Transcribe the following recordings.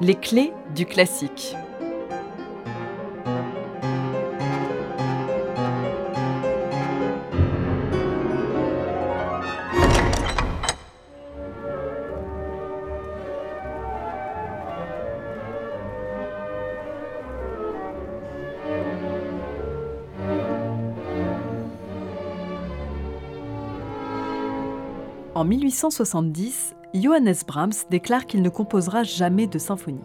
Les clés du classique. En 1870, Johannes Brahms déclare qu'il ne composera jamais de symphonie.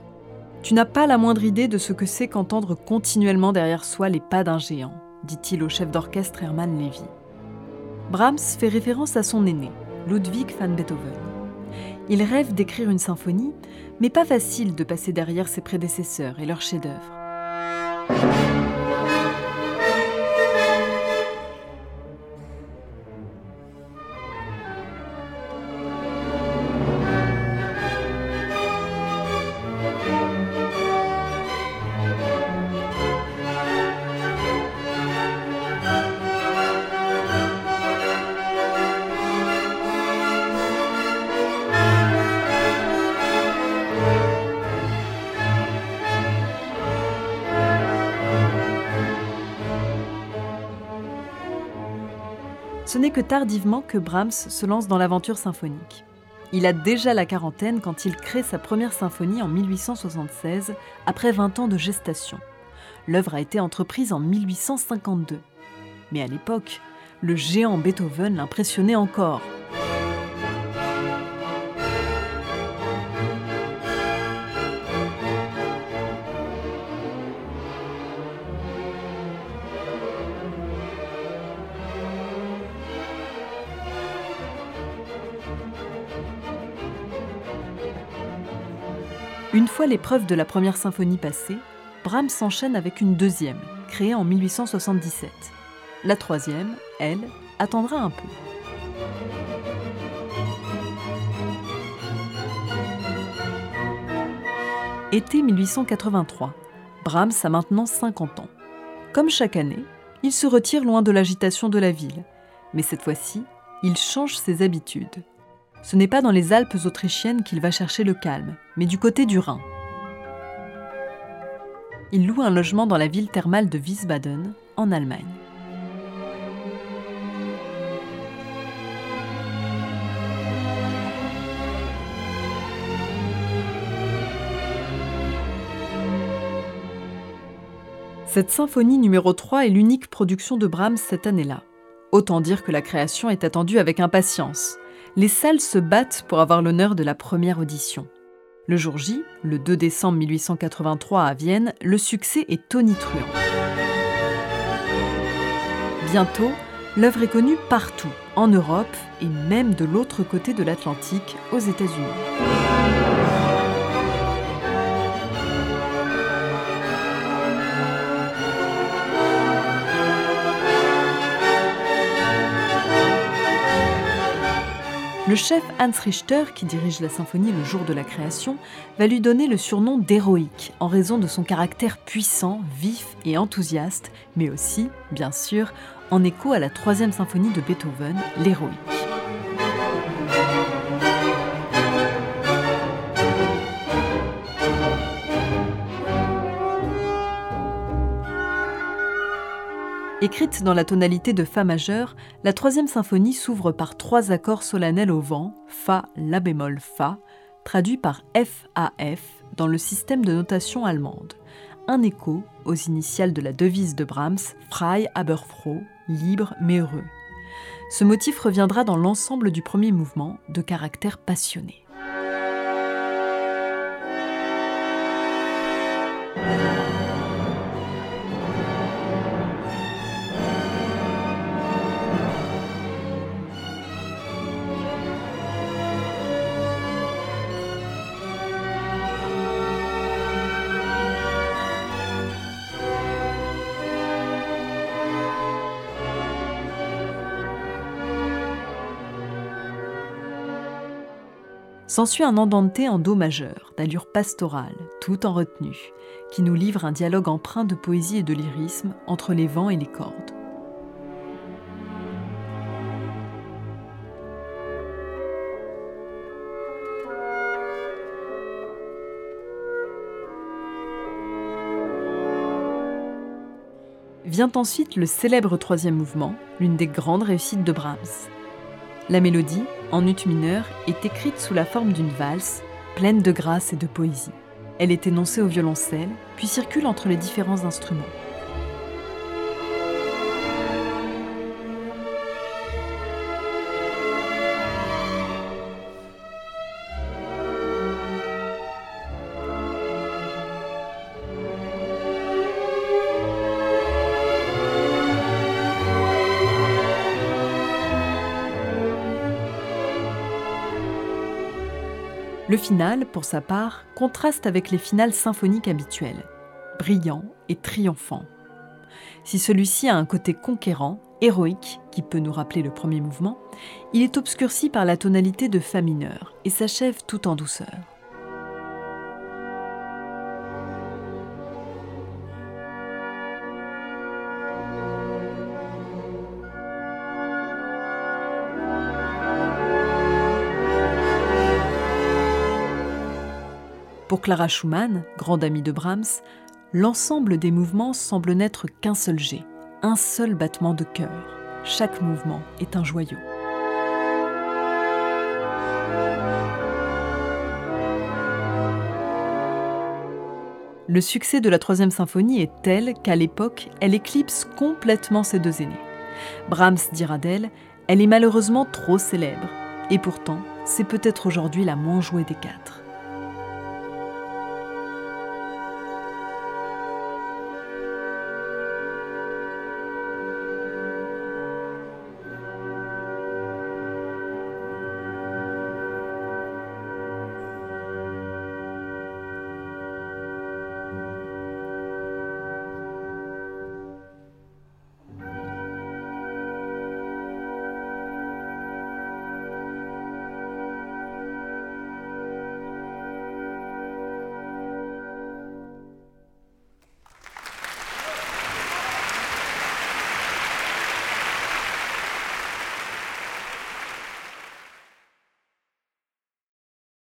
Tu n'as pas la moindre idée de ce que c'est qu'entendre continuellement derrière soi les pas d'un géant, dit-il au chef d'orchestre Hermann Levy. Brahms fait référence à son aîné, Ludwig van Beethoven. Il rêve d'écrire une symphonie, mais pas facile de passer derrière ses prédécesseurs et leurs chefs-d'œuvre. Ce n'est que tardivement que Brahms se lance dans l'aventure symphonique. Il a déjà la quarantaine quand il crée sa première symphonie en 1876, après 20 ans de gestation. L'œuvre a été entreprise en 1852. Mais à l'époque, le géant Beethoven l'impressionnait encore. Une fois l'épreuve de la première symphonie passée, Brahms s'enchaîne avec une deuxième, créée en 1877. La troisième, elle, attendra un peu. Été 1883. Brahms a maintenant 50 ans. Comme chaque année, il se retire loin de l'agitation de la ville. Mais cette fois-ci, il change ses habitudes. Ce n'est pas dans les Alpes autrichiennes qu'il va chercher le calme, mais du côté du Rhin. Il loue un logement dans la ville thermale de Wiesbaden, en Allemagne. Cette symphonie numéro 3 est l'unique production de Brahms cette année-là. Autant dire que la création est attendue avec impatience les salles se battent pour avoir l'honneur de la première audition. Le jour J, le 2 décembre 1883 à Vienne, le succès est tonitruant. Bientôt, l'œuvre est connue partout, en Europe et même de l'autre côté de l'Atlantique, aux États-Unis. Le chef Hans Richter, qui dirige la symphonie le jour de la création, va lui donner le surnom d'héroïque en raison de son caractère puissant, vif et enthousiaste, mais aussi, bien sûr, en écho à la troisième symphonie de Beethoven, l'héroïque. Écrite dans la tonalité de Fa majeur, la troisième symphonie s'ouvre par trois accords solennels au vent, Fa, La bémol, Fa, traduit par F-A-F dans le système de notation allemande. Un écho aux initiales de la devise de Brahms, Frei aber froh, libre mais heureux. Ce motif reviendra dans l'ensemble du premier mouvement, de caractère passionné. S'ensuit un andante en do majeur, d'allure pastorale, tout en retenue, qui nous livre un dialogue empreint de poésie et de lyrisme entre les vents et les cordes. Vient ensuite le célèbre troisième mouvement, l'une des grandes réussites de Brahms. La mélodie, en ut mineur, est écrite sous la forme d'une valse, pleine de grâce et de poésie. Elle est énoncée au violoncelle, puis circule entre les différents instruments. Le final, pour sa part, contraste avec les finales symphoniques habituelles, brillant et triomphant. Si celui-ci a un côté conquérant, héroïque, qui peut nous rappeler le premier mouvement, il est obscurci par la tonalité de Fa mineur et s'achève tout en douceur. Clara Schumann, grande amie de Brahms, l'ensemble des mouvements semble n'être qu'un seul jet, un seul battement de cœur. Chaque mouvement est un joyau. Le succès de la troisième symphonie est tel qu'à l'époque, elle éclipse complètement ses deux aînés. Brahms dira d'elle, elle est malheureusement trop célèbre, et pourtant, c'est peut-être aujourd'hui la moins jouée des quatre.